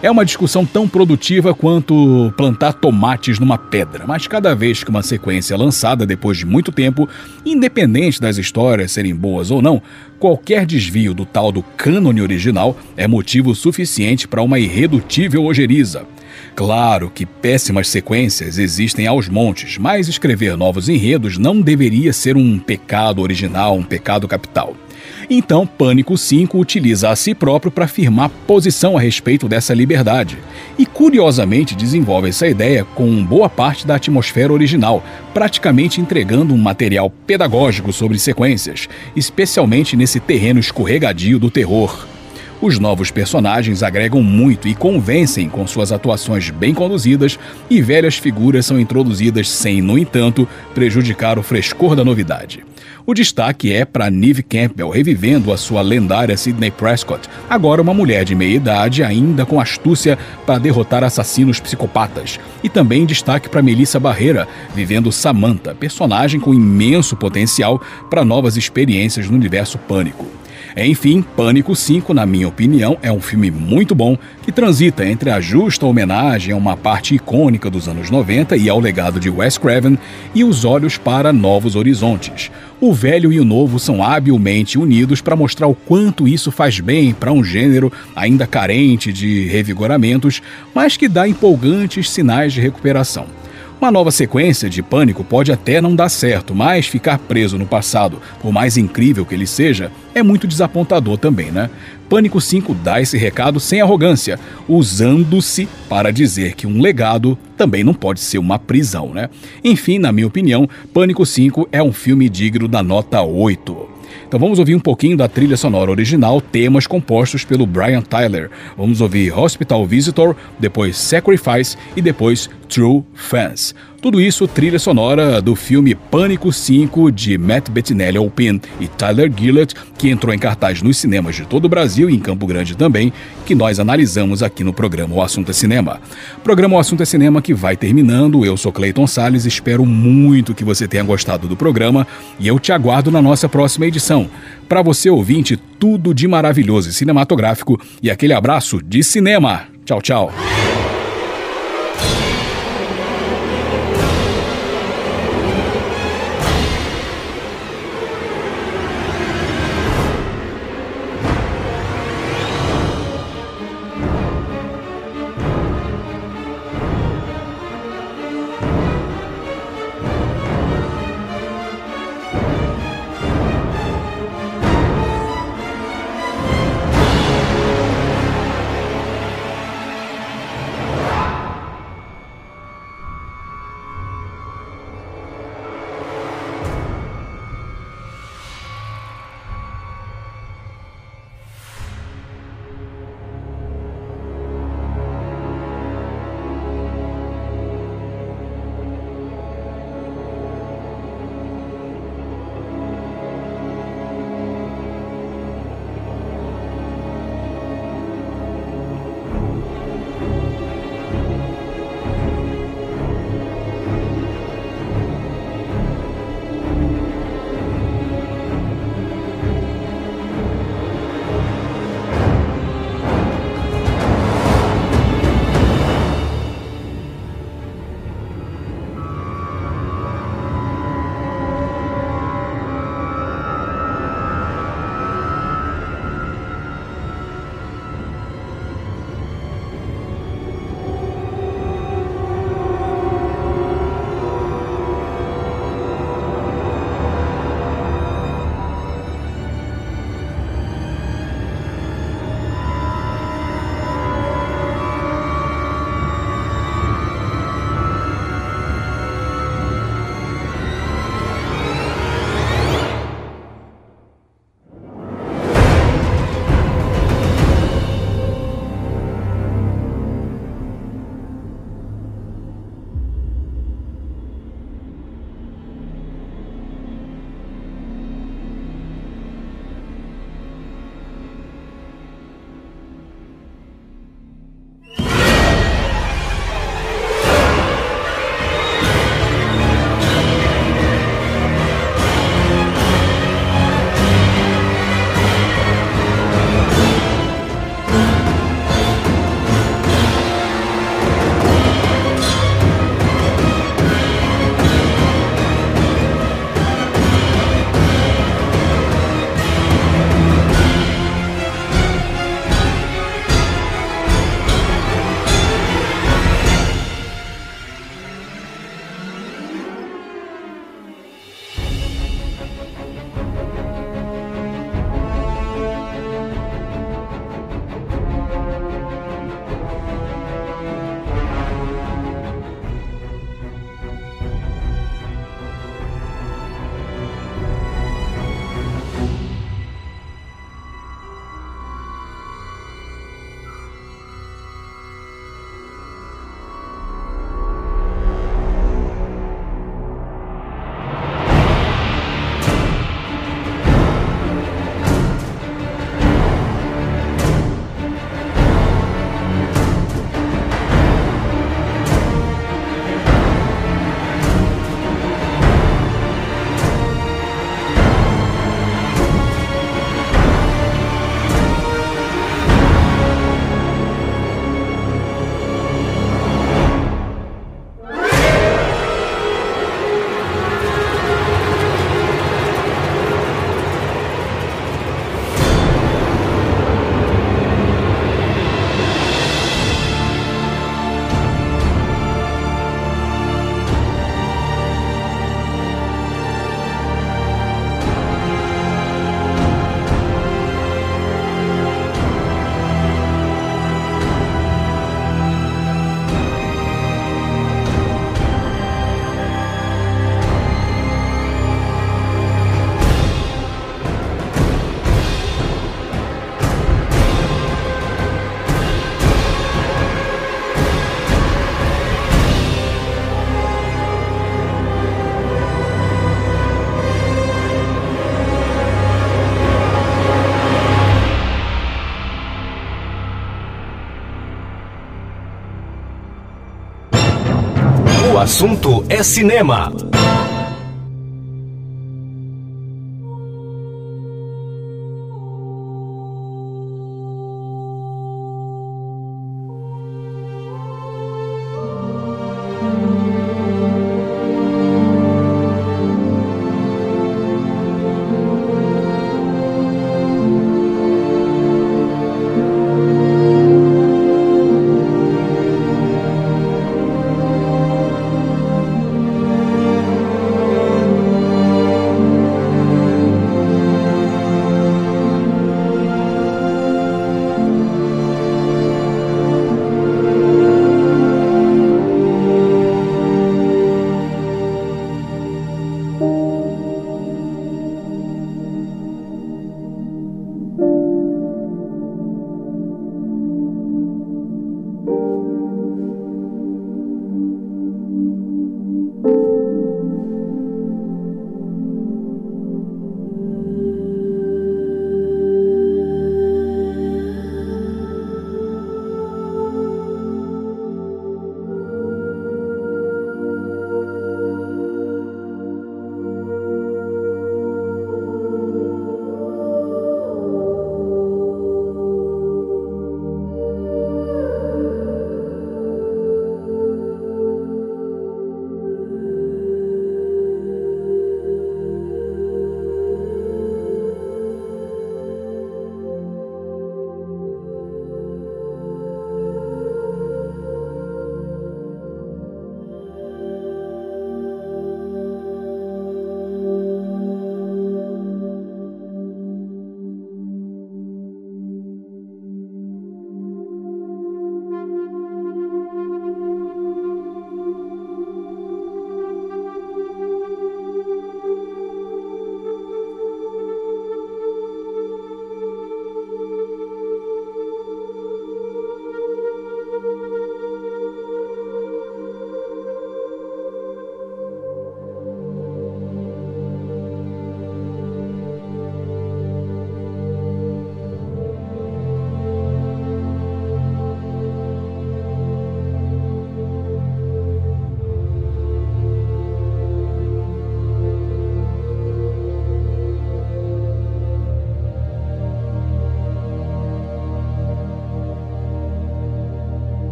É uma discussão tão produtiva quanto plantar tomates numa pedra, mas cada vez que uma sequência é lançada depois de muito tempo, independente das histórias serem boas ou não, qualquer desvio do tal do cânone original é motivo suficiente para uma irredutível ojeriza. Claro que péssimas sequências existem aos montes, mas escrever novos enredos não deveria ser um pecado original, um pecado capital. Então, Pânico 5 utiliza a si próprio para afirmar posição a respeito dessa liberdade. E curiosamente desenvolve essa ideia com boa parte da atmosfera original, praticamente entregando um material pedagógico sobre sequências, especialmente nesse terreno escorregadio do terror. Os novos personagens agregam muito e convencem com suas atuações bem conduzidas, e velhas figuras são introduzidas sem, no entanto, prejudicar o frescor da novidade. O destaque é para Neve Campbell revivendo a sua lendária Sidney Prescott, agora uma mulher de meia idade ainda com astúcia para derrotar assassinos psicopatas. E também destaque para Melissa Barreira, vivendo Samantha, personagem com imenso potencial para novas experiências no universo pânico. Enfim, Pânico 5, na minha opinião, é um filme muito bom que transita entre a justa homenagem a uma parte icônica dos anos 90 e ao legado de Wes Craven e os olhos para novos horizontes. O velho e o novo são habilmente unidos para mostrar o quanto isso faz bem para um gênero ainda carente de revigoramentos, mas que dá empolgantes sinais de recuperação. Uma nova sequência de Pânico pode até não dar certo, mas ficar preso no passado, por mais incrível que ele seja, é muito desapontador também, né? Pânico 5 dá esse recado sem arrogância, usando-se para dizer que um legado também não pode ser uma prisão, né? Enfim, na minha opinião, Pânico 5 é um filme digno da nota 8. Então vamos ouvir um pouquinho da trilha sonora original, temas compostos pelo Brian Tyler. Vamos ouvir Hospital Visitor, depois Sacrifice e depois True Fans. Tudo isso trilha sonora do filme Pânico 5 de Matt Bettinelli Alpin e Tyler Gillett, que entrou em cartaz nos cinemas de todo o Brasil e em Campo Grande também, que nós analisamos aqui no programa O Assunto é Cinema. Programa O Assunto é Cinema que vai terminando. Eu sou Clayton Sales, espero muito que você tenha gostado do programa e eu te aguardo na nossa próxima edição. Para você ouvinte, tudo de maravilhoso e cinematográfico e aquele abraço de cinema. Tchau, tchau. Assunto é cinema.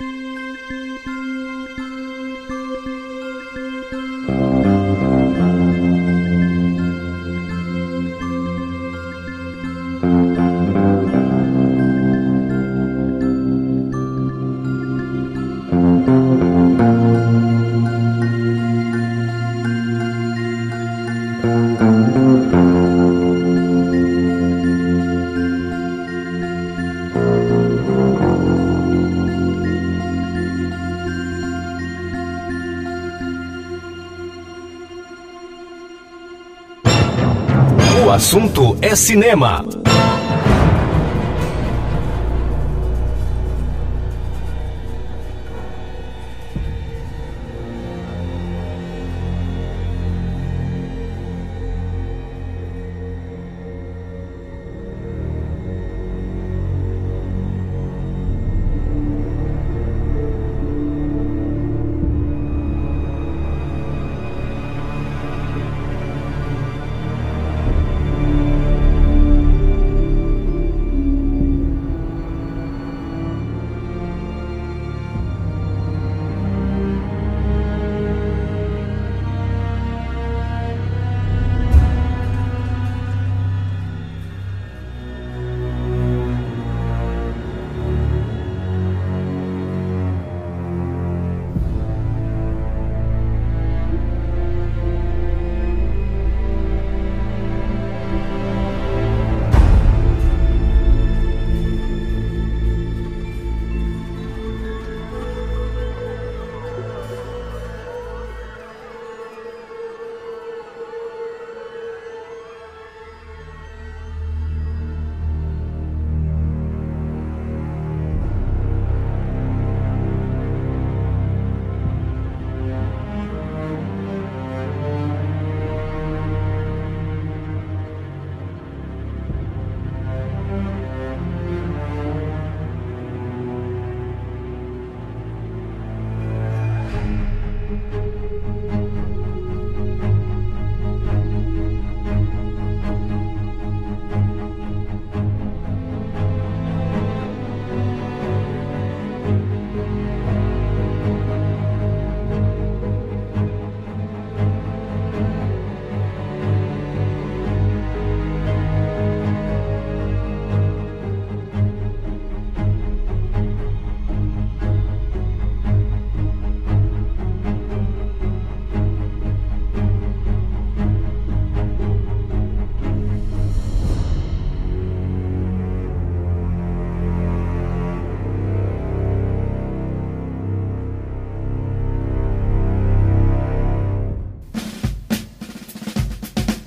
O assunto é cinema.